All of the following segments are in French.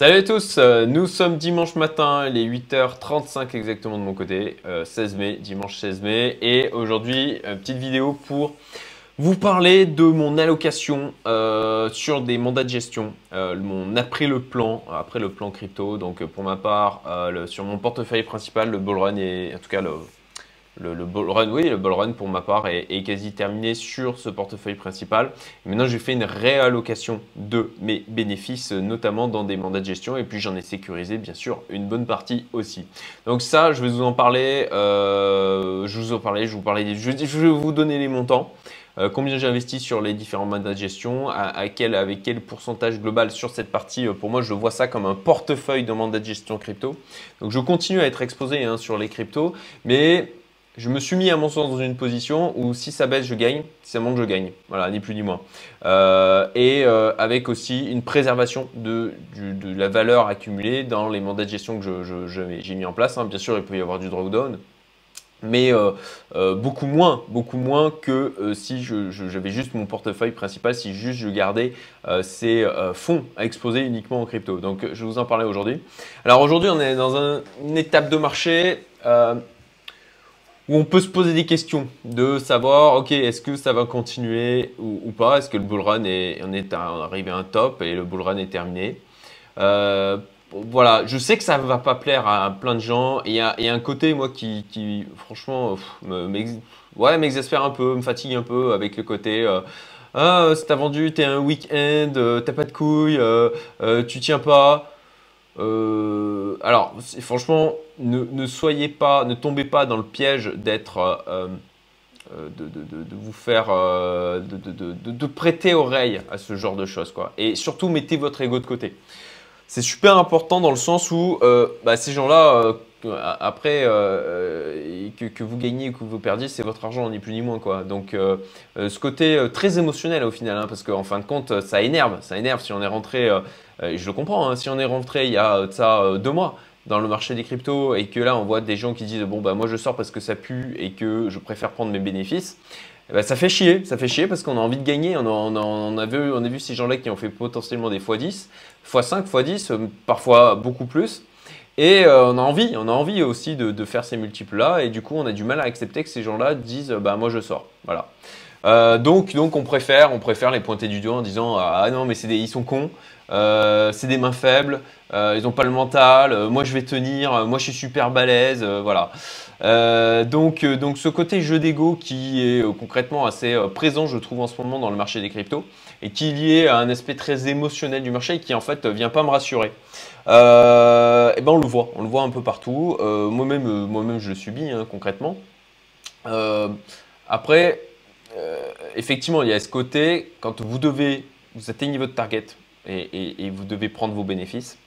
Salut à tous, euh, nous sommes dimanche matin, il est 8h35 exactement de mon côté, 16 euh, mai, dimanche 16 mai, et aujourd'hui, euh, petite vidéo pour vous parler de mon allocation sur des mandats de gestion, mon après le plan, après le plan crypto, donc pour ma part, sur mon portefeuille principal, le bullrun et en tout cas le, le, le bull run, oui, le bull run pour ma part est, quasi terminé sur ce portefeuille principal. Maintenant, j'ai fait une réallocation de mes bénéfices, notamment dans des mandats de gestion, et puis j'en ai sécurisé bien sûr une bonne partie aussi. Donc ça, je vais vous en parler. Euh, je vous en parler, je vous parler, je, vais vous donner les montants. Euh, combien j'ai investi sur les différents mandats de gestion, à, quel, avec quel pourcentage global sur cette partie. Euh, pour moi, je vois ça comme un portefeuille de mandats de gestion crypto. Donc, je continue à être exposé hein, sur les cryptos, mais je me suis mis à mon sens dans une position où si ça baisse, je gagne, si ça monte, je gagne. Voilà, ni plus ni moins. Euh, et euh, avec aussi une préservation de, la valeur accumulée dans les mandats de gestion que j'ai mis en place. Hein. Bien sûr, il peut y avoir du drawdown, mais euh, beaucoup moins, beaucoup moins que si j'avais juste mon portefeuille principal, si juste je gardais ces fonds à exposer uniquement en crypto. Donc, je vais vous en parler aujourd'hui. Alors aujourd'hui, on est dans une étape de marché où on peut se poser des questions de savoir, ok, est-ce que ça va continuer ou, pas? Est-ce que le bull run est, on est arrivé à un top et le bull run est terminé? Euh, Voilà, je sais que ça ne va pas plaire à plein de gens. Il y a, un côté, moi, qui, franchement, m'exaspère un peu, me fatigue un peu avec le côté. Euh, ah, si t'as vendu, t'es un week-end, euh, t'as pas de couilles, tu tiens pas. Euh, alors, franchement, ne, soyez pas, ne tombez pas dans le piège d'être, euh, euh, de, vous faire, de, prêter oreille à ce genre de choses. Et surtout, mettez votre ego de côté. C'est super important dans le sens où bah, ces gens-là, après, que, vous gagnez ou que vous perdiez, c'est votre argent, ni plus ni moins. Quoi. Donc, ce côté très émotionnel au final, hein, parce qu'en fin de compte, ça énerve. Ça énerve si on est rentré euh, je le comprends, hein. si on est rentré il y a ça euh, deux mois dans le marché des cryptos et que là on voit des gens qui disent bon bah moi je sors parce que ça pue et que je préfère prendre mes bénéfices, ben, ça fait chier, ça fait chier parce qu'on a envie de gagner. On a, vu, on a vu ces gens-là qui ont fait potentiellement des x10, x5, x10, parfois beaucoup plus. Et euh, on a envie, on a envie aussi de, faire ces multiples-là. Et du coup, on a du mal à accepter que ces gens-là disent bah moi je sors. Voilà. donc, donc on préfère, on préfère les pointer du doigt en disant ah non mais c'est ils sont cons. Euh, c'est des mains faibles, euh, ils n'ont pas le mental, euh, moi je vais tenir, moi je suis super balèze, voilà. Donc, donc ce côté jeu d'ego qui est concrètement assez présent je trouve en ce moment dans le marché des cryptos et qui est lié à un aspect très émotionnel du marché et qui en fait vient pas me rassurer. et eh ben on le voit, on le voit un peu partout. moi-même, moi-même je le subis hein, concrètement. après, effectivement, il y a ce côté quand vous devez, vous atteignez votre target, et, vous devez prendre vos bénéfices.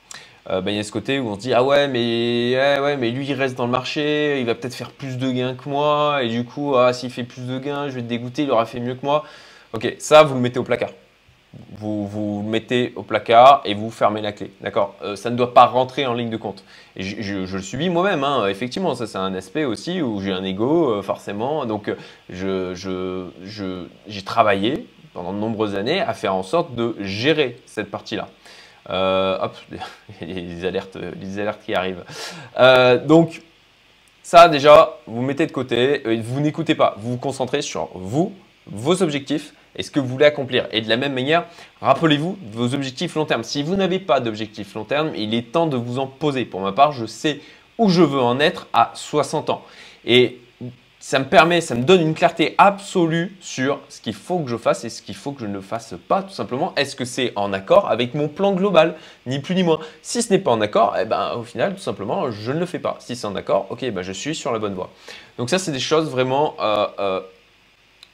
Euh, ben, il y a ce côté où on se dit ah ouais mais ouais mais lui il reste dans le marché, il va peut-être faire plus de gains que moi et du coup ah s'il fait plus de gains je vais te dégoûter, il aura fait mieux que moi. Ok ça vous le mettez au placard. Vous, vous le mettez au placard et vous fermez la clé. D'accord? Euh, Ça ne doit pas rentrer en ligne de compte. Et je, le subis moi-même, hein. effectivement. Ça, c'est un aspect aussi où j'ai un ego, euh, forcément. Donc, j'ai je, travaillé pendant de nombreuses années à faire en sorte de gérer cette partie-là. Euh, hop, les alertes, les alertes qui arrivent. Euh, donc, ça déjà, vous mettez de côté, euh, vous n'écoutez pas, vous vous concentrez sur vous, vos objectifs et ce que vous voulez accomplir. Et de la même manière, rappelez-vous vos objectifs long terme. Si vous n'avez pas d'objectifs long terme, il est temps de vous en poser. Pour ma part, je sais où je veux en être à 60 ans. Et ça me permet, ça me donne une clarté absolue sur ce qu'il faut que je fasse et ce qu'il faut que je ne fasse pas, tout simplement. Est-ce que c'est en accord avec mon plan global? Ni plus ni moins. Si ce n'est pas en accord, eh ben, au final, tout simplement, je ne le fais pas. Si c'est en accord, ok, ben, je suis sur la bonne voie. Donc ça, c'est des choses vraiment... Euh, euh,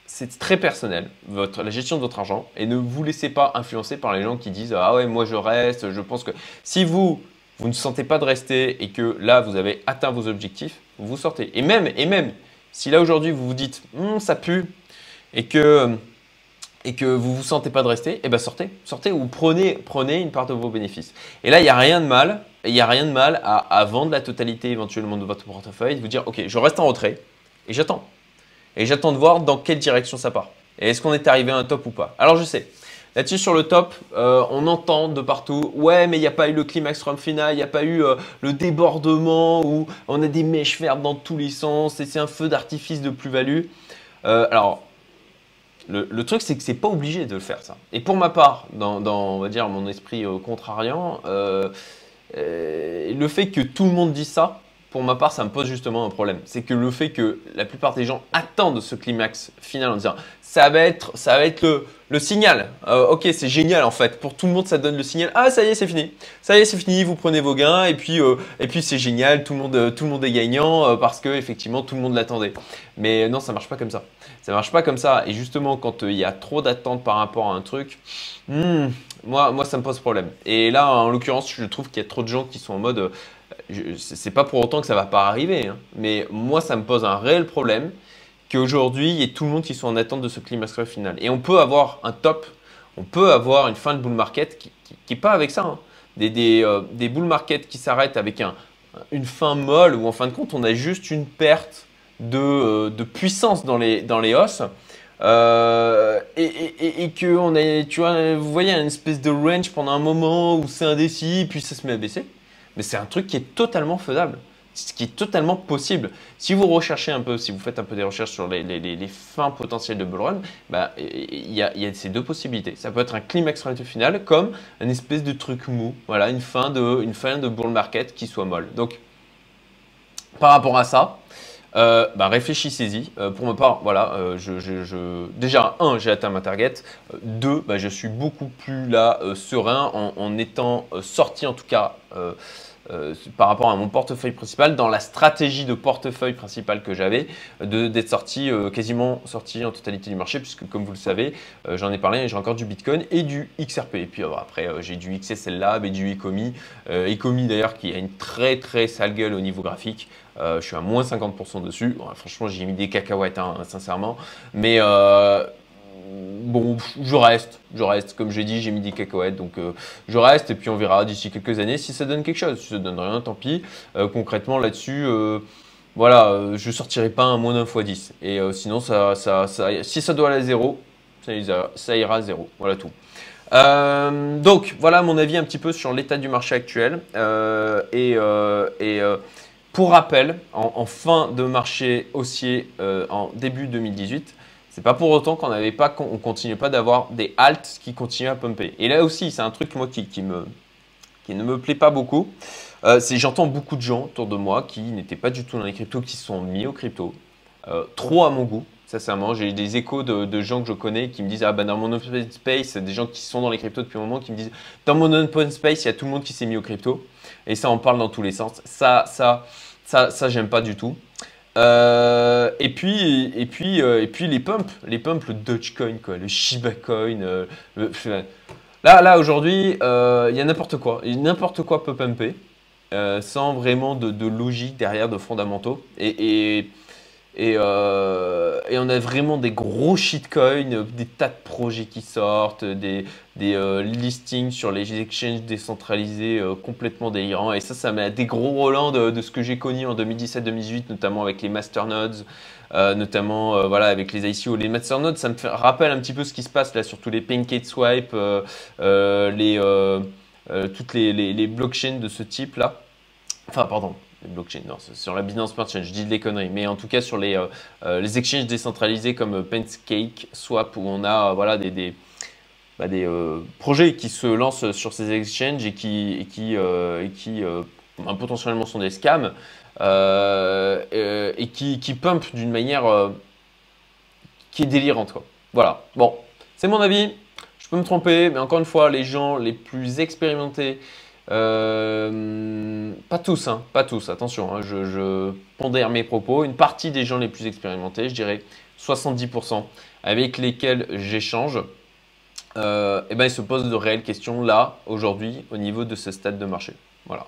c'est très personnel, votre, la gestion de votre argent, et ne vous laissez pas influencer par les gens qui disent Ah ouais, moi je reste, je pense que. Si vous, vous ne sentez pas de rester et que là, vous avez atteint vos objectifs, vous sortez. Et même, et même, si là aujourd'hui vous vous dites hum, ça pue et que, et que vous ne vous sentez pas de rester, eh ben sortez, sortez ou prenez, prenez une part de vos bénéfices. Et là, il n'y a rien de mal, il n'y a rien de mal à, vendre la totalité éventuellement de votre portefeuille, de vous dire ok, je reste en retrait et j'attends. Et j'attends de voir dans quelle direction ça part. Et est-ce qu'on est arrivé à un top ou pas? Alors je sais, Là-dessus, sur le top, euh, on entend de partout, ouais, mais il n'y a pas eu le climax from final, il n'y a pas eu euh, le débordement où on a des mèches vertes dans tous les sens et c'est un feu d'artifice de plus-value. Euh, alors, le, truc, c'est que c'est pas obligé de le faire, ça. Et pour ma part, dans, on va dire, mon esprit contrariant, le fait que tout le monde dise ça, pour ma part, ça me pose justement un problème. C'est que le fait que la plupart des gens attendent ce climax final en disant ça va être, ça va être le, signal. Euh, ok, c'est génial en fait. Pour tout le monde, ça donne le signal. Ah, ça y est, c'est fini. Ça y est, c'est fini. Vous prenez vos gains et puis, euh, puis c'est génial. Tout le monde, tout le monde est gagnant euh, parce que effectivement, tout le monde l'attendait. Mais non, ça marche pas comme ça. Ça marche pas comme ça. Et justement, quand il y a trop d'attentes par rapport à un truc, hmm, moi, moi, ça me pose problème. Et là, en l'occurrence, je trouve qu'il y a trop de gens qui sont en mode c'est pas pour autant que ça va pas arriver, hein. mais moi ça me pose un réel problème qu'aujourd'hui il y ait tout le monde qui soit en attente de ce climax final. Et on peut avoir un top, on peut avoir une fin de bull market qui, qui, pas avec ça. Hein. Euh, des, bull market qui s'arrêtent avec un, une fin molle où en fin de compte on a juste une perte de, euh, puissance dans les, dans os. Euh, et, et, et, que on a, tu vois, vous voyez, une espèce de range pendant un moment où c'est indécis, puis ça se met à baisser mais c'est un truc qui est totalement faisable. Ce qui est totalement possible. Si vous recherchez un peu, si vous faites un peu des recherches sur les, fins potentielles de bull run, bah, il y, a, ces deux possibilités. Ça peut être un climax final comme une espèce de truc mou, voilà, une fin de, une fin de bull market qui soit molle. Donc, par rapport à ça, euh, bah, réfléchissez-y. Euh, pour ma part, voilà, euh, déjà, un, j'ai atteint ma target. deux, bah, je suis beaucoup plus là serein en étant sorti en tout cas euh, par rapport à mon portefeuille principal, dans la stratégie de portefeuille principal que j'avais, d'être sorti, euh, quasiment sorti en totalité du marché, puisque comme vous le savez, euh, j'en ai parlé, j'ai encore du Bitcoin et du XRP. Et puis après, j'ai du XSL Lab et du Ecomi. Ecomi d'ailleurs qui a une très très sale gueule au niveau graphique. je suis à moins 50% dessus. franchement, j'ai mis des cacahuètes, hein, sincèrement. Mais bon, je reste, je reste. Comme j'ai dit, j'ai mis des cacahuètes, donc euh, je reste et puis on verra d'ici quelques années si ça donne quelque chose. Si ça donne rien, tant pis. Euh, concrètement, là-dessus, euh, voilà, je sortirai pas un moins d'un fois 10. Et sinon, ça, si ça doit aller à zéro, ça, ira à zéro. Voilà tout. donc voilà mon avis un petit peu sur l'état du marché actuel. et, pour rappel, en, fin de marché haussier en début 2018, c'est pas pour autant qu'on n'avait pas, qu'on continue pas d'avoir des halts qui continuent à pumper. Et là aussi, c'est un truc moi qui, me, qui ne me plaît pas beaucoup. Euh, c'est j'entends beaucoup de gens autour de moi qui n'étaient pas du tout dans les cryptos, qui sont mis aux cryptos. Euh, trop à mon goût, sincèrement. J'ai des échos de, gens que je connais qui me disent Ah, bah dans mon open space, des gens qui sont dans les cryptos depuis un moment qui me disent Dans mon open space, il y a tout le monde qui s'est mis aux cryptos. Et ça, on parle dans tous les sens. Ça, ça, ça, ça, j'aime pas du tout. Euh, et puis, et puis, euh, et puis les pumps, les pumps, le Dogecoin, quoi, le Shiba Coin. Euh, là, là aujourd'hui, il y a n'importe quoi. N'importe quoi peut pumper, sans vraiment de, logique derrière, de fondamentaux. et euh, et, on a vraiment des gros shitcoins, des tas de projets qui sortent, des, euh, listings sur les exchanges décentralisés euh, complètement délirants. Et ça, ça met des gros relents de, ce que j'ai connu en 2017-2018, notamment avec les masternodes, notamment voilà, avec les ICO. Les masternodes, ça me rappelle un petit peu ce qui se passe là sur tous les PancakeSwipe, les, toutes les, les blockchains de ce type là. Enfin, pardon, les blockchains, non, sur la Binance Smart Chain, je dis des conneries, mais en tout cas sur les, euh, euh, les exchanges décentralisés comme Pancake, Swap, où on a voilà, des, bah, euh, projets qui se lancent sur ces exchanges et qui bah, potentiellement sont des scams et qui, qui pumpent d'une manière qui est délirante. Quoi. Voilà, bon, c'est mon avis. Je peux me tromper, mais encore une fois, les gens les plus expérimentés euh, pas tous, hein, pas tous, attention, hein, je, pondère mes propos. Une partie des gens les plus expérimentés, je dirais 70%, avec lesquels j'échange, euh, et ben, ils se posent de réelles questions là, aujourd'hui, au niveau de ce stade de marché. Voilà.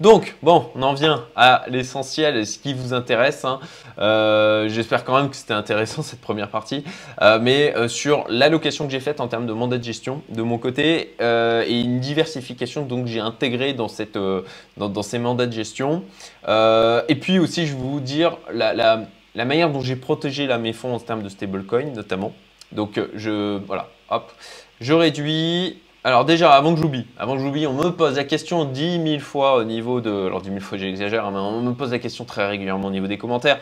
Donc, bon, on en vient à l'essentiel, ce qui vous intéresse. Hein. Euh, j'espère quand même que c'était intéressant cette première partie. Euh, mais euh, sur l'allocation que j'ai faite en termes de mandat de gestion de mon côté et une diversification donc j'ai intégré dans, ces mandats de gestion. et puis aussi, je vais vous dire la, manière dont j'ai protégé mes fonds en termes de stablecoin notamment. Donc, je, voilà, hop. je réduis. Alors déjà, avant que j'oublie, avant que j'oublie, on me pose la question 10 000 fois au niveau de... Alors 10 000 fois j'exagère, hein, mais on me pose la question très régulièrement au niveau des commentaires.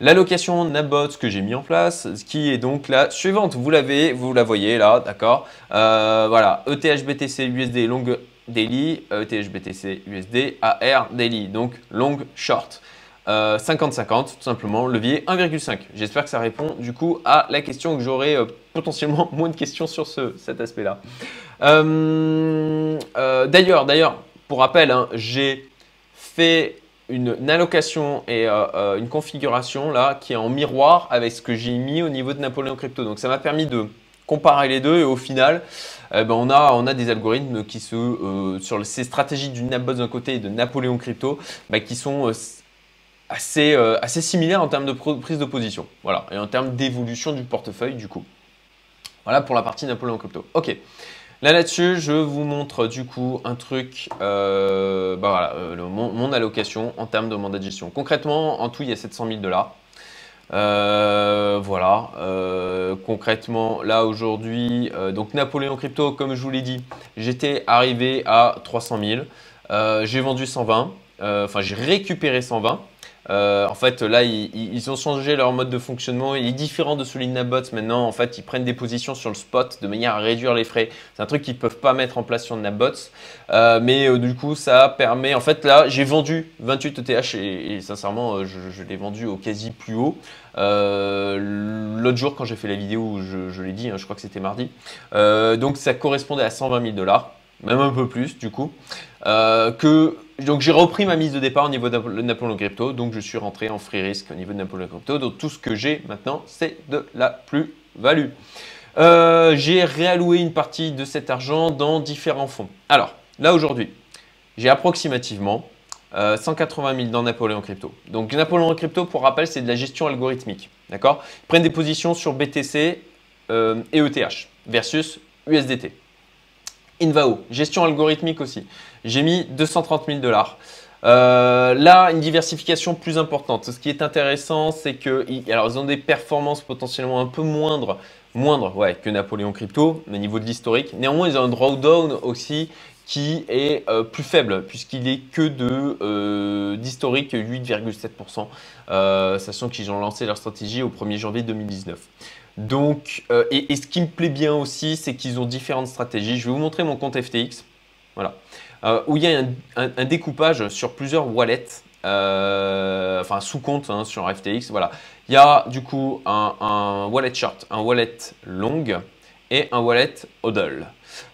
L'allocation Nabot que j'ai mis en place, ce qui est donc la suivante. Vous l'avez, vous la voyez là, d'accord euh, Voilà, ETH BTC USD long daily, ETH BTC USD AR daily, donc long short. 50-50, euh, tout simplement, levier 1,5. J'espère que ça répond du coup à la question que j'aurai euh, potentiellement moins de questions sur cet aspect-là. d'ailleurs, d'ailleurs, pour rappel, hein, j'ai fait une, allocation et euh, euh, une configuration là qui est en miroir avec ce que j'ai mis au niveau de Napoléon Crypto. Donc ça m'a permis de comparer les deux et au final, eh ben, on, a, on a des algorithmes qui se, euh, sur ces stratégies du Nabot d'un côté et de Napoléon Crypto bah, qui sont assez, assez similaires en termes de prise de position. Voilà, et en termes d'évolution du portefeuille du coup. Voilà pour la partie Napoléon Crypto. Ok. Là là-dessus, je vous montre du coup un truc, euh, bah voilà, euh, mon, allocation en termes de mandat de gestion. Concrètement, en tout, il y a 700 000 dollars. Euh, voilà, concrètement, là aujourd'hui, donc Napoléon Crypto, comme je vous l'ai dit, j'étais arrivé à 300 000. j'ai vendu 120, enfin j'ai récupéré 120. Euh, en fait, là, ils, ont changé leur mode de fonctionnement. Il est différent de celui de Nabots. Maintenant, en fait, ils prennent des positions sur le spot de manière à réduire les frais. C'est un truc qu'ils ne peuvent pas mettre en place sur Nabots. Euh, mais euh, du coup, ça permet. En fait, là, j'ai vendu 28 ETH et, sincèrement, je, l'ai vendu au quasi plus haut. L'autre jour, quand j'ai fait la vidéo, je, je l'ai dit, hein, je crois que c'était mardi. donc, ça correspondait à 120 000 dollars, même un peu plus, du coup. que donc j'ai repris ma mise de départ au niveau de Napoléon Crypto, donc je suis rentré en free risk au niveau de Napoléon Crypto. Donc tout ce que j'ai maintenant, c'est de la plus-value. Euh, j'ai réalloué une partie de cet argent dans différents fonds. Alors là aujourd'hui, j'ai approximativement 180 euh, 000 dans Napoléon Crypto. Donc Napoléon Crypto, pour rappel, c'est de la gestion algorithmique. D'accord? Ils prennent des positions sur BTC euh, et ETH versus USDT. Invao, gestion algorithmique aussi. J'ai mis 230 000 dollars. Euh, là, une diversification plus importante. Ce qui est intéressant, c'est que alors, ils ont des performances potentiellement un peu moindres, moindres ouais, que Napoléon Crypto au niveau de l'historique. Néanmoins, ils ont un drawdown aussi qui est euh, plus faible puisqu'il est que de euh, d'historique 8,7%, sachant qu'ils ont lancé leur stratégie au 1er janvier 2019. Donc, et, ce qui me plaît bien aussi, c'est qu'ils ont différentes stratégies. Je vais vous montrer mon compte FTX, voilà, euh, où il y a un, découpage sur plusieurs wallets, euh, enfin sous-compte hein, sur FTX. Voilà, il y a du coup un, un, wallet short, un wallet long et un wallet hodl.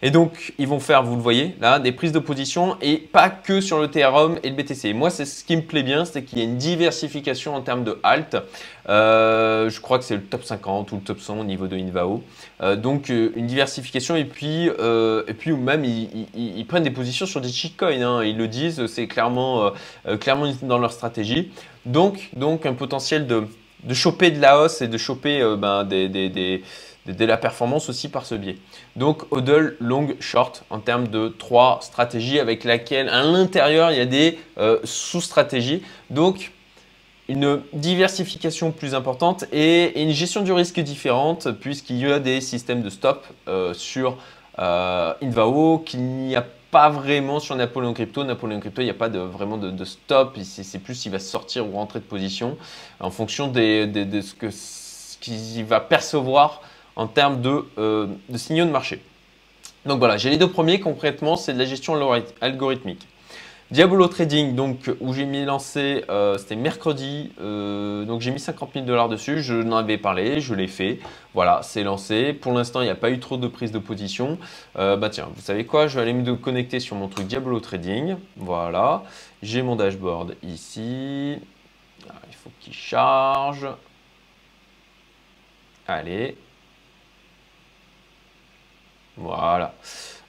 Et donc, ils vont faire, vous le voyez, là, des prises de position et pas que sur le Ethereum et le BTC. Moi, c'est ce qui me plaît bien, c'est qu'il y a une diversification en termes de alt. Euh, je crois que c'est le top 50 ou le top 100 au niveau de Invao. Euh, donc, euh, une diversification et puis, et puis même, ils, prennent des positions sur des shitcoins. Hein. ils le disent, c'est clairement, clairement dans leur stratégie. Donc, donc un potentiel de, de choper de la hausse et de choper ben, des, des de la performance aussi par ce biais. Donc hodl, long, short en termes de trois stratégies avec laquelle à l'intérieur il y a des euh, sous-stratégies. Donc une diversification plus importante et, une gestion du risque différente puisqu'il y a des systèmes de stop euh, sur euh, Invao qu'il n'y a pas vraiment sur Napoléon Crypto. Napoléon Crypto, il n'y a pas de, vraiment de, stop. C'est plus s'il va sortir ou rentrer de position en fonction de ce qu'il va percevoir en termes euh, de, signaux de marché. Donc voilà, j'ai les deux premiers. Concrètement, c'est de la gestion algorithmique. Diablo Trading, donc où j'ai mis lancé, euh, c'était mercredi, euh, donc j'ai mis 50 000 dollars dessus, je n'en avais parlé, je l'ai fait, voilà, c'est lancé. Pour l'instant, il n'y a pas eu trop de prise de position. bah tiens, vous savez quoi, je vais aller me connecter sur mon truc Diablo Trading, voilà, j'ai mon dashboard ici, ah, il faut qu'il charge, allez, voilà.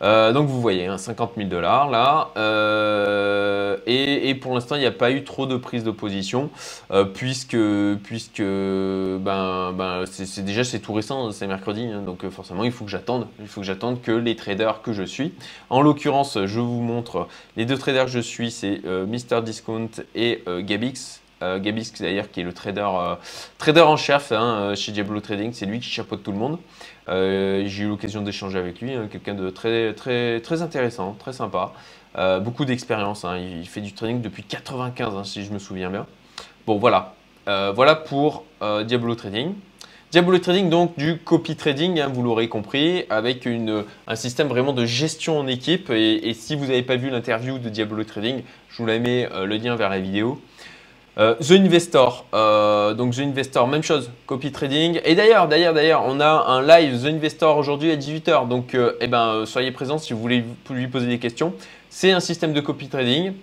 Euh, donc vous voyez, 50 hein, 000 dollars là. Euh, et, pour l'instant, il n'y a pas eu trop de prise de position euh, puisque, ben, ben c'est déjà c'est tout récent, c'est mercredi. Hein, donc forcément, il faut que j'attende. Il faut que j'attende que les traders que je suis. En l'occurrence, je vous montre les deux traders que je suis, c'est Mr Discount et Gabix. Gabis d'ailleurs qui est le trader, trader en chef hein, chez Diablo Trading, c'est lui qui chapeaute tout le monde. J'ai eu l'occasion d'échanger avec lui, hein, quelqu'un de très, très, intéressant, très sympa. beaucoup d'expérience, hein. il, fait du trading depuis 95 si je me souviens bien. Bon voilà, voilà pour Diablo Trading. Diablo Trading, donc du copy trading, vous l'aurez compris, avec un système vraiment de gestion en équipe. Et, si vous n'avez pas vu l'interview de Diablo Trading, je vous la mets euh, le lien vers la vidéo. Euh, The Investor, euh, donc The Investor, même chose, copy trading. Et d'ailleurs, d'ailleurs, d'ailleurs, on a un live The Investor aujourd'hui à 18h. Donc, eh ben, soyez présents si vous voulez lui poser des questions. C'est un système de copy trading.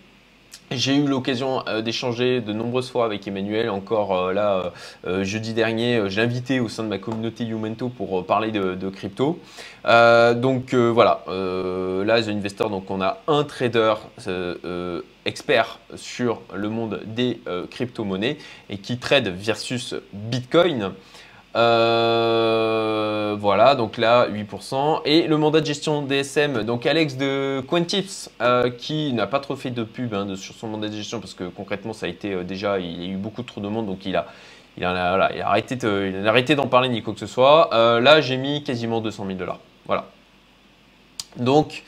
J'ai eu l'occasion euh, d'échanger de nombreuses fois avec Emmanuel, encore euh, là euh, jeudi dernier, j'ai invité au sein de ma communauté Youmento pour parler de, crypto. donc voilà, là The Investor, donc on a un trader expert sur le monde des crypto-monnaies et qui trade versus Bitcoin. Euh, voilà, donc là 8%. Et le mandat de gestion DSM, donc Alex de Quantips, euh, qui n'a pas trop fait de pub hein, sur son mandat de gestion parce que concrètement ça a été euh, déjà, il y a eu beaucoup trop de monde, donc il a, arrêté, d'en parler ni quoi que ce soit. là j'ai mis quasiment 200 000 dollars. Voilà. Donc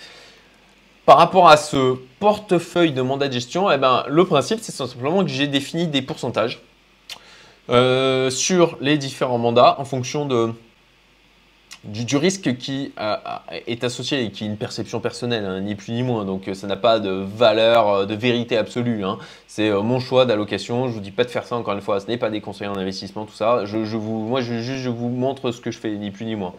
par rapport à ce portefeuille de mandat de gestion, eh ben, le principe c'est simplement que j'ai défini des pourcentages euh, sur les différents mandats en fonction de, du, risque qui est associé et qui est une perception personnelle, hein, ni plus ni moins. Donc ça n'a pas de valeur, euh, de vérité absolue. Hein. C'est euh, mon choix d'allocation. Je vous dis pas de faire ça encore une fois. Ce n'est pas des conseils en investissement, tout ça. Je, vous, moi, je, je vous montre ce que je fais, ni plus ni moins.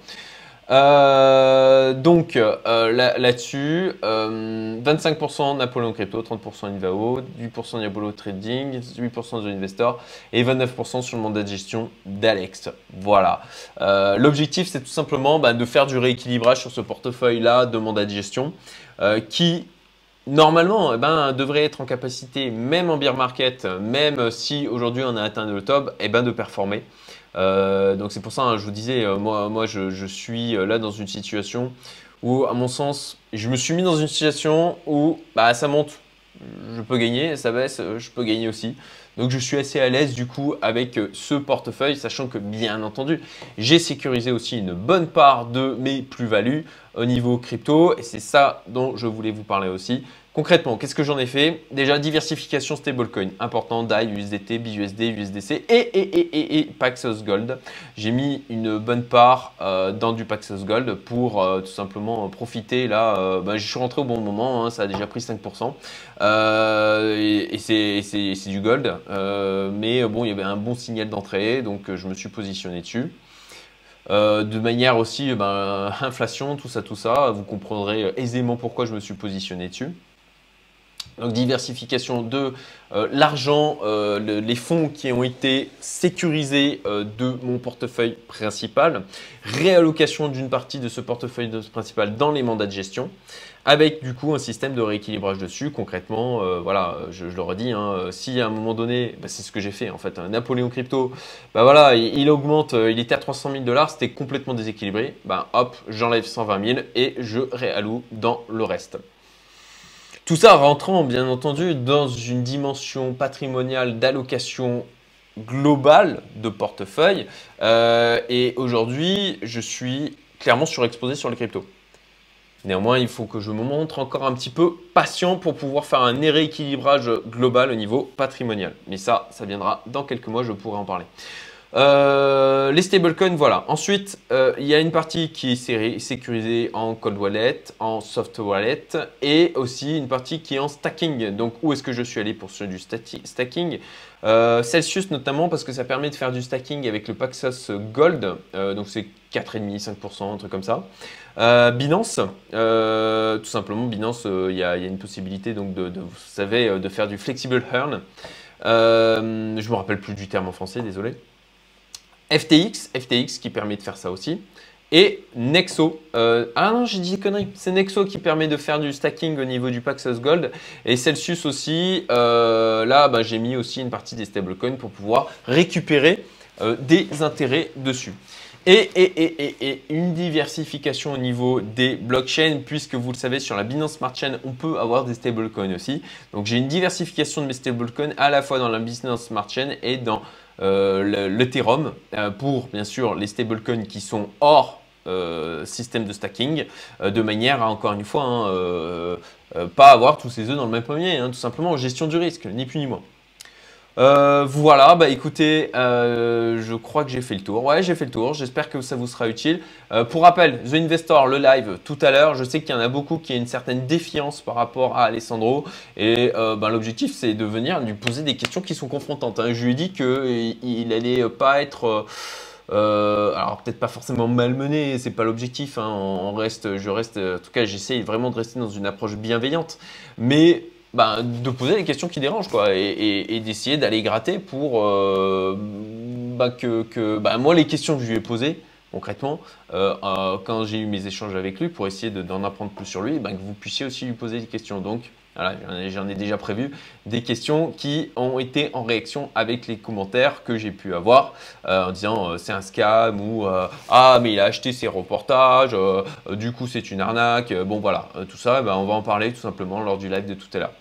Euh, donc euh, là-dessus, 25% euh, Napoléon Crypto, 30% Invao, 8% Diabolo Trading, 8% The Investor et 29% sur le mandat de gestion d'Alex. Voilà. L'objectif, c'est tout simplement bah, de faire du rééquilibrage sur ce portefeuille-là de mandat de gestion qui normalement, eh ben, devrait être en capacité, même en bear market, même si aujourd'hui on a atteint le top, eh ben, de performer. Euh, donc c'est pour ça, hein, je vous disais, euh, moi, moi je, suis euh, là dans une situation où, à mon sens, je me suis mis dans une situation où bah, ça monte, je peux gagner, ça baisse, je peux gagner aussi. Donc je suis assez à l'aise du coup avec ce portefeuille, sachant que bien entendu, j'ai sécurisé aussi une bonne part de mes plus-values au niveau crypto et c'est ça dont je voulais vous parler aussi. Concrètement, qu'est-ce que j'en ai fait? Déjà, diversification stablecoin, important, DAI, USDT, BUSD, USDC et, et, et, et, Paxos Gold. J'ai mis une bonne part euh, dans du Paxos Gold pour euh, tout simplement profiter. Là, euh, bah, je suis rentré au bon moment, hein, ça a déjà pris 5%. et c'est du gold. mais bon, il y avait un bon signal d'entrée, donc je me suis positionné dessus. de manière aussi, ben, inflation, tout ça, tout ça, vous comprendrez aisément pourquoi je me suis positionné dessus. Donc diversification de euh, l'argent, euh, les fonds qui ont été sécurisés euh, de mon portefeuille principal, réallocation d'une partie de ce portefeuille principal dans les mandats de gestion, avec du coup un système de rééquilibrage dessus. Concrètement, voilà, je, le redis, hein, si à un moment donné, bah, c'est ce que j'ai fait en fait, Napoléon Crypto, bah voilà, il, augmente, il était à 300 000 dollars, c'était complètement déséquilibré, bah hop, j'enlève 120 000 et je réalloue dans le reste. Tout ça rentrant bien entendu dans une dimension patrimoniale d'allocation globale de portefeuille. Euh, et aujourd'hui, je suis clairement surexposé sur les cryptos. Néanmoins, il faut que je me montre encore un petit peu patient pour pouvoir faire un rééquilibrage global au niveau patrimonial. Mais ça, ça viendra dans quelques mois, je pourrai en parler. Euh, les stablecoins, voilà. Ensuite, euh, il y a une partie qui est sécurisée en cold wallet, en soft wallet et aussi une partie qui est en stacking. Donc, où est-ce que je suis allé pour ce du stacking? Euh, Celsius notamment parce que ça permet de faire du stacking avec le Paxos Gold. donc, c'est 4,5, 5%, un truc comme ça. Binance, tout simplement, Binance, il y, a une possibilité donc vous savez, de faire du flexible earn. je ne me rappelle plus du terme en français, désolé. FTX, FTX qui permet de faire ça aussi. Et Nexo. Euh, ah non, j'ai dit conneries. C'est Nexo qui permet de faire du stacking au niveau du Paxos Gold. Et Celsius aussi. Euh, là, bah, j'ai mis aussi une partie des stablecoins pour pouvoir récupérer euh, des intérêts dessus. Et, et, une diversification au niveau des blockchains, puisque vous le savez, sur la Binance Smart Chain, on peut avoir des stablecoins aussi. Donc j'ai une diversification de mes stablecoins à la fois dans la Binance Smart Chain et dans l'Ethereum, euh, pour bien sûr les stablecoins qui sont hors euh, système de stacking, de manière à, encore une fois, hein, pas avoir tous ces œufs dans le même panier, hein, tout simplement en gestion du risque, ni plus ni moins. Euh, voilà, bah écoutez, euh, je crois que j'ai fait le tour. Ouais, j'ai fait le tour. J'espère que ça vous sera utile. Euh, pour rappel, The Investor, le live tout à l'heure. Je sais qu'il y en a beaucoup qui ont une certaine défiance par rapport à Alessandro. Et bah, l'objectif, c'est de venir lui poser des questions qui sont confrontantes. Hein. Je lui ai dit qu'il n'allait pas être. alors peut-être pas forcément malmené, c'est pas l'objectif. Hein. On reste, je reste, en tout cas, j'essaye vraiment de rester dans une approche bienveillante. Mais bah, de poser des questions qui dérangent quoi, et, d'essayer d'aller gratter pour euh, bah, que, bah, moi les questions que je lui ai posées concrètement euh, euh, quand j'ai eu mes échanges avec lui pour essayer d'en apprendre plus sur lui, que vous puissiez aussi lui poser des questions. Donc voilà, j'en ai déjà prévu des questions qui ont été en réaction avec les commentaires que j'ai pu avoir en disant c'est un scam ou ah mais il a acheté ses reportages, du coup c'est une arnaque. Bon voilà, tout ça, ben, on va en parler tout simplement lors du live de tout à l'heure.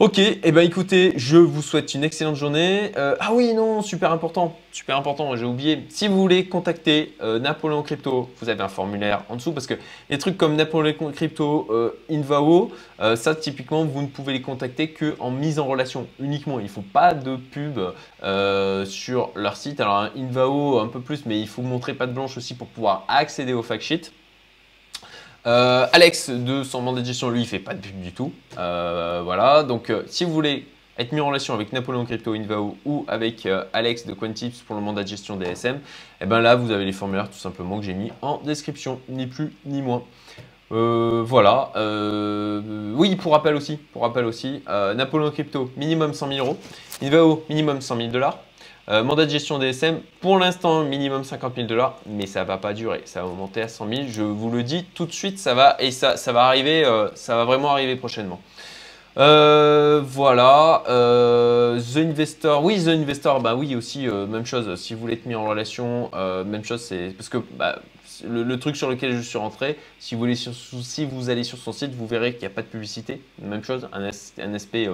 Ok, et eh ben écoutez, je vous souhaite une excellente journée. Euh, ah oui, non, super important, super important, j'ai oublié. Si vous voulez contacter euh, Napoléon Crypto, vous avez un formulaire en dessous parce que les trucs comme Napoléon Crypto, euh, Invao, ça typiquement vous ne pouvez les contacter que en mise en relation uniquement. Il ne faut pas de pub sur leur site. Alors Invao un peu plus, mais il faut montrer pas de blanche aussi pour pouvoir accéder au fact sheet. Euh, Alex de son mandat de gestion, lui, il fait pas de pub du tout. Euh, voilà, donc euh, si vous voulez être mis en relation avec Napoléon Crypto Invao ou avec Alex de Quantips pour le mandat de gestion DSM, et eh ben là, vous avez les formulaires tout simplement que j'ai mis en description, ni plus ni moins. voilà. oui, pour rappel aussi, pour rappel aussi, Napoléon Crypto minimum 100 000 euros, Invao minimum 100 000 dollars. Euh, mandat de gestion DSM, pour l'instant, minimum 50 000 dollars, mais ça va pas durer. Ça va monter à 100 000. Je vous le dis tout de suite, ça va et ça, ça va arriver, euh, ça va vraiment arriver prochainement. Euh, voilà, The Investor, oui The Investor, bah oui aussi, même chose, si vous voulez être mis en relation, même chose, c'est parce que bah, le, truc sur lequel je suis rentré, si vous, allez sur, si vous allez sur son site, vous verrez qu'il n'y a pas de publicité, même chose, un, un aspect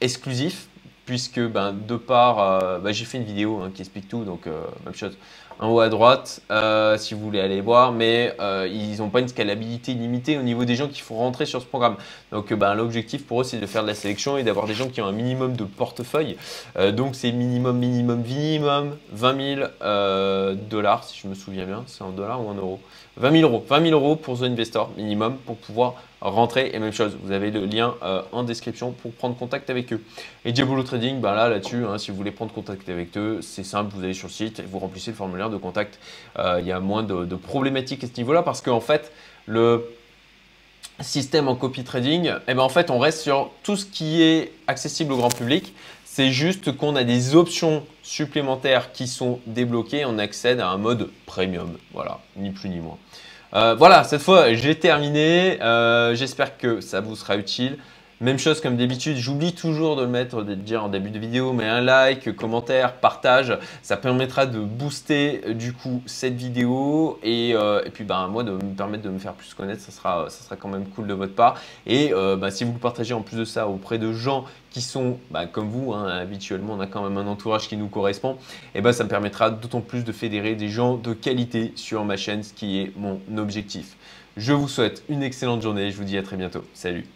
exclusif, puisque ben, de part, euh, ben, j'ai fait une vidéo hein, qui explique tout, donc euh, même chose en haut à droite euh, si vous voulez aller voir, mais ils n'ont pas une scalabilité limitée au niveau des gens qu'il faut rentrer sur ce programme. Donc ben, l'objectif pour eux c'est de faire de la sélection et d'avoir des gens qui ont un minimum de portefeuille. donc c'est minimum, minimum, minimum 20 000 dollars si je me souviens bien, c'est en dollars ou en euros? 20 000 euros, 20 000 euros pour The Investor minimum pour pouvoir rentrer. Et même chose, vous avez le lien euh, en description pour prendre contact avec eux. Et Diabolo Trading, ben là, là-dessus, hein, si vous voulez prendre contact avec eux, c'est simple, vous allez sur le site vous remplissez le formulaire de contact. Euh, il y a moins de, problématiques à ce niveau-là parce qu'en fait, le système en copy trading, eh ben en fait, on reste sur tout ce qui est accessible au grand public. C'est juste qu'on a des options supplémentaires qui sont débloquées. On accède à un mode premium. Voilà, ni plus ni moins. Euh, voilà, cette fois j'ai terminé. Euh, j'espère que ça vous sera utile. Même chose comme d'habitude, j'oublie toujours de le mettre, de le dire en début de vidéo, mais un like, commentaire, partage, ça permettra de booster euh, du coup cette vidéo et, puis ben, moi de me permettre de me faire plus connaître, ça sera, ça sera quand même cool de votre part. Et ben, si vous partagez en plus de ça auprès de gens qui sont bah, comme vous, hein, habituellement on a quand même un entourage qui nous correspond, et ben ça me permettra d'autant plus de fédérer des gens de qualité sur ma chaîne, ce qui est mon objectif. Je vous souhaite une excellente journée, je vous dis à très bientôt. Salut